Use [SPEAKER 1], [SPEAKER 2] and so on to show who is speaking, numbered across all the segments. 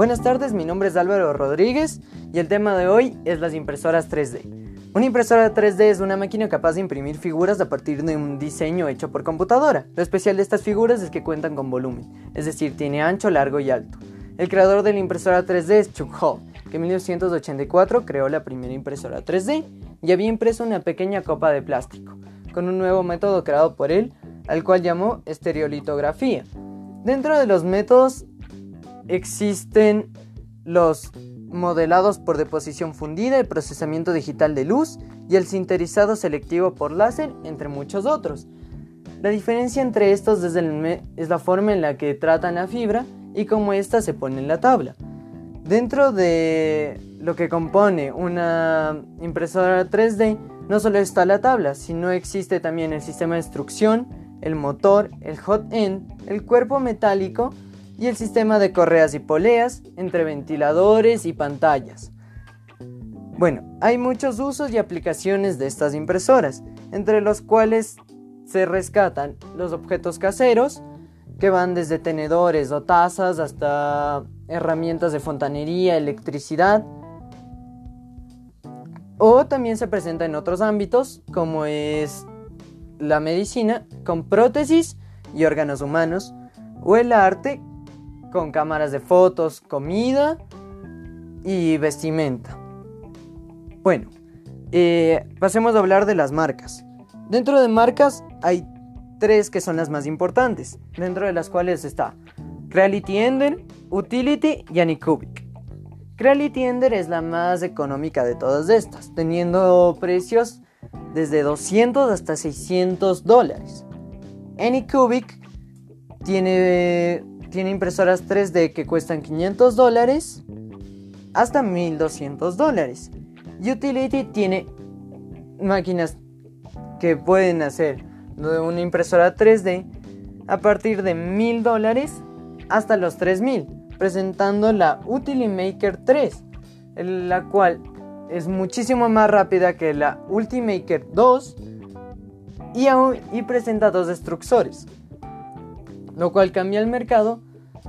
[SPEAKER 1] Buenas tardes, mi nombre es Álvaro Rodríguez y el tema de hoy es las impresoras 3D. Una impresora 3D es una máquina capaz de imprimir figuras a partir de un diseño hecho por computadora. Lo especial de estas figuras es que cuentan con volumen, es decir, tiene ancho, largo y alto. El creador de la impresora 3D es Chuck Hall, que en 1984 creó la primera impresora 3D y había impreso una pequeña copa de plástico, con un nuevo método creado por él, al cual llamó estereolitografía. Dentro de los métodos existen los modelados por deposición fundida, el procesamiento digital de luz y el sinterizado selectivo por láser, entre muchos otros. La diferencia entre estos es, la forma en la que tratan la fibra y cómo ésta se pone en la tabla. Dentro de lo que compone una impresora 3D, no solo está la tabla, sino existe también el sistema de instrucción, el motor, el hot end, el cuerpo metálico, y el sistema de correas y poleas entre ventiladores y pantallas. Bueno, hay muchos usos y aplicaciones de estas impresoras, entre los cuales se rescatan los objetos caseros, que van desde tenedores o tazas hasta herramientas de fontanería, electricidad, o también se presenta en otros ámbitos, como es la medicina, con prótesis y órganos humanos, o el arte, con cámaras de fotos, comida y vestimenta. Bueno, eh, pasemos a hablar de las marcas. Dentro de marcas hay tres que son las más importantes, dentro de las cuales está Reality Ender, Utility y Anycubic. Reality Ender es la más económica de todas estas, teniendo precios desde 200 hasta 600 dólares. Anycubic tiene tiene impresoras 3D que cuestan 500 dólares hasta 1200 dólares. Utility tiene máquinas que pueden hacer una impresora 3D a partir de 1000 dólares hasta los 3000, presentando la Utilimaker 3, la cual es muchísimo más rápida que la Ultimaker 2 y, y presenta dos destructores lo cual cambia el mercado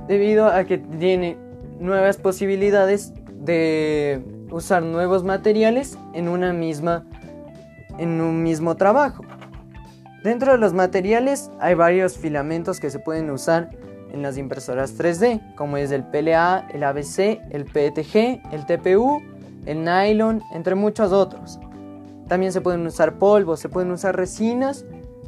[SPEAKER 1] debido a que tiene nuevas posibilidades de usar nuevos materiales en una misma en un mismo trabajo. Dentro de los materiales hay varios filamentos que se pueden usar en las impresoras 3D, como es el PLA, el ABC, el PETG, el TPU, el nylon, entre muchos otros. También se pueden usar polvos, se pueden usar resinas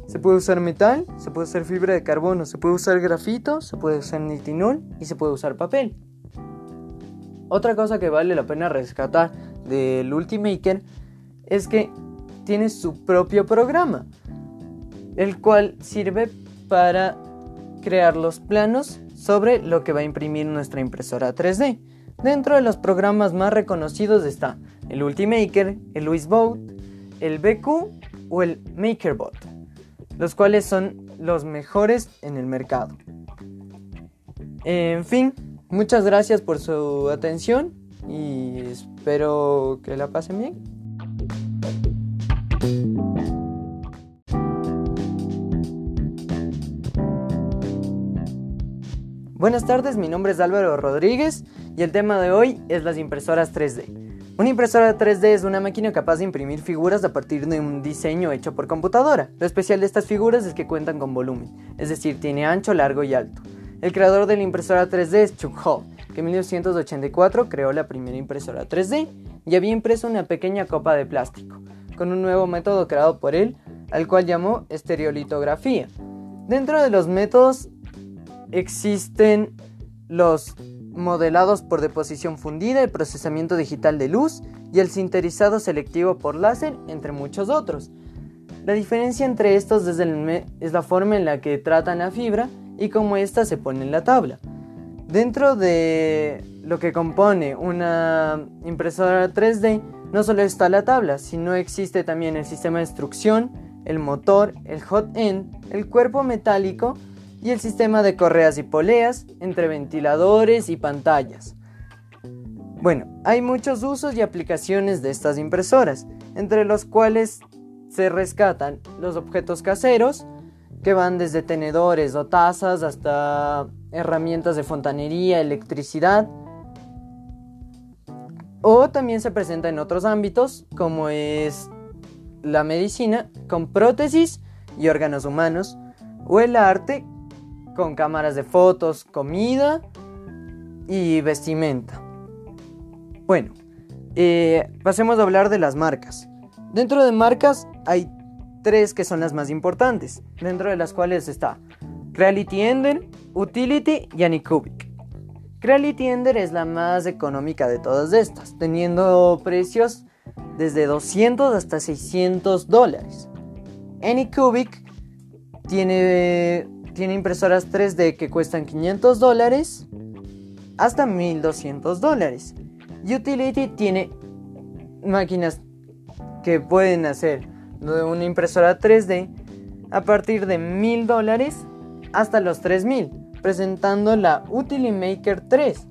[SPEAKER 1] se puede usar metal, se puede usar fibra de carbono, se puede usar grafito, se puede usar nitinol y se puede usar papel. Otra cosa que vale la pena rescatar del Ultimaker es que tiene su propio programa, el cual sirve para crear los planos sobre lo que va a imprimir nuestra impresora 3D. Dentro de los programas más reconocidos está el Ultimaker, el Luisbot, el BQ o el MakerBot los cuales son los mejores en el mercado. En fin, muchas gracias por su atención y espero que la pasen bien. Buenas tardes, mi nombre es Álvaro Rodríguez y el tema de hoy es las impresoras 3D. Una impresora 3D es una máquina capaz de imprimir figuras a partir de un diseño hecho por computadora. Lo especial de estas figuras es que cuentan con volumen, es decir, tiene ancho, largo y alto. El creador de la impresora 3D es Chuck Hall, que en 1984 creó la primera impresora 3D y había impreso una pequeña copa de plástico, con un nuevo método creado por él, al cual llamó estereolitografía. Dentro de los métodos existen los modelados por deposición fundida, el procesamiento digital de luz y el sinterizado selectivo por láser, entre muchos otros. La diferencia entre estos es, la forma en la que tratan la fibra y cómo ésta se pone en la tabla. Dentro de lo que compone una impresora 3D, no solo está la tabla, sino existe también el sistema de instrucción, el motor, el hot end, el cuerpo metálico, y el sistema de correas y poleas entre ventiladores y pantallas. Bueno, hay muchos usos y aplicaciones de estas impresoras, entre los cuales se rescatan los objetos caseros, que van desde tenedores o tazas hasta herramientas de fontanería, electricidad, O también se presenta en otros ámbitos, como es la medicina, con prótesis y órganos humanos, o el arte, con cámaras de fotos, comida y vestimenta. Bueno, eh, pasemos a hablar de las marcas. Dentro de marcas hay tres que son las más importantes, dentro de las cuales está Reality Ender, Utility y Anycubic. Reality Ender es la más económica de todas estas, teniendo precios desde 200 hasta 600 dólares. Anycubic tiene, tiene impresoras 3D que cuestan 500 dólares hasta 1200 dólares. Utility tiene máquinas que pueden hacer una impresora 3D a partir de 1000 dólares hasta los 3000, presentando la Utilimaker 3,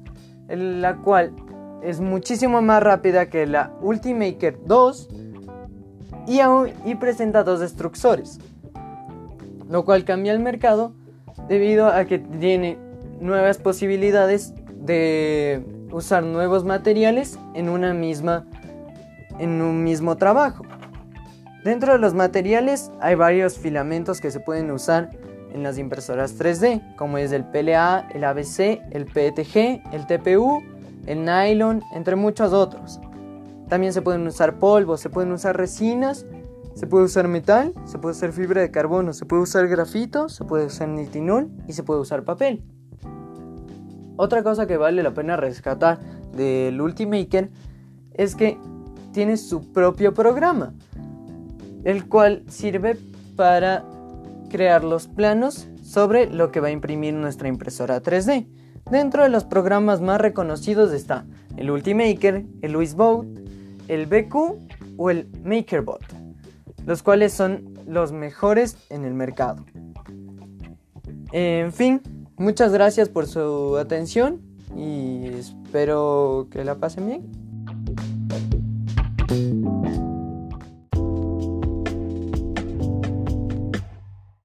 [SPEAKER 1] la cual es muchísimo más rápida que la Ultimaker 2 y, y presenta dos destructores, lo cual cambia el mercado debido a que tiene nuevas posibilidades de usar nuevos materiales en una misma en un mismo trabajo. Dentro de los materiales hay varios filamentos que se pueden usar en las impresoras 3D, como es el PLA, el ABC, el PETG, el TPU, el nylon, entre muchos otros. También se pueden usar polvos, se pueden usar resinas, se puede usar metal, se puede usar fibra de carbono, se puede usar grafito, se puede usar nitinol y se puede usar papel. Otra cosa que vale la pena rescatar del Ultimaker es que tiene su propio programa, el cual sirve para crear los planos sobre lo que va a imprimir nuestra impresora 3D. Dentro de los programas más reconocidos está el Ultimaker, el Wisbot, el BQ o el MakerBot, los cuales son los mejores en el mercado. En fin, Muchas gracias por su atención y espero que la pasen bien.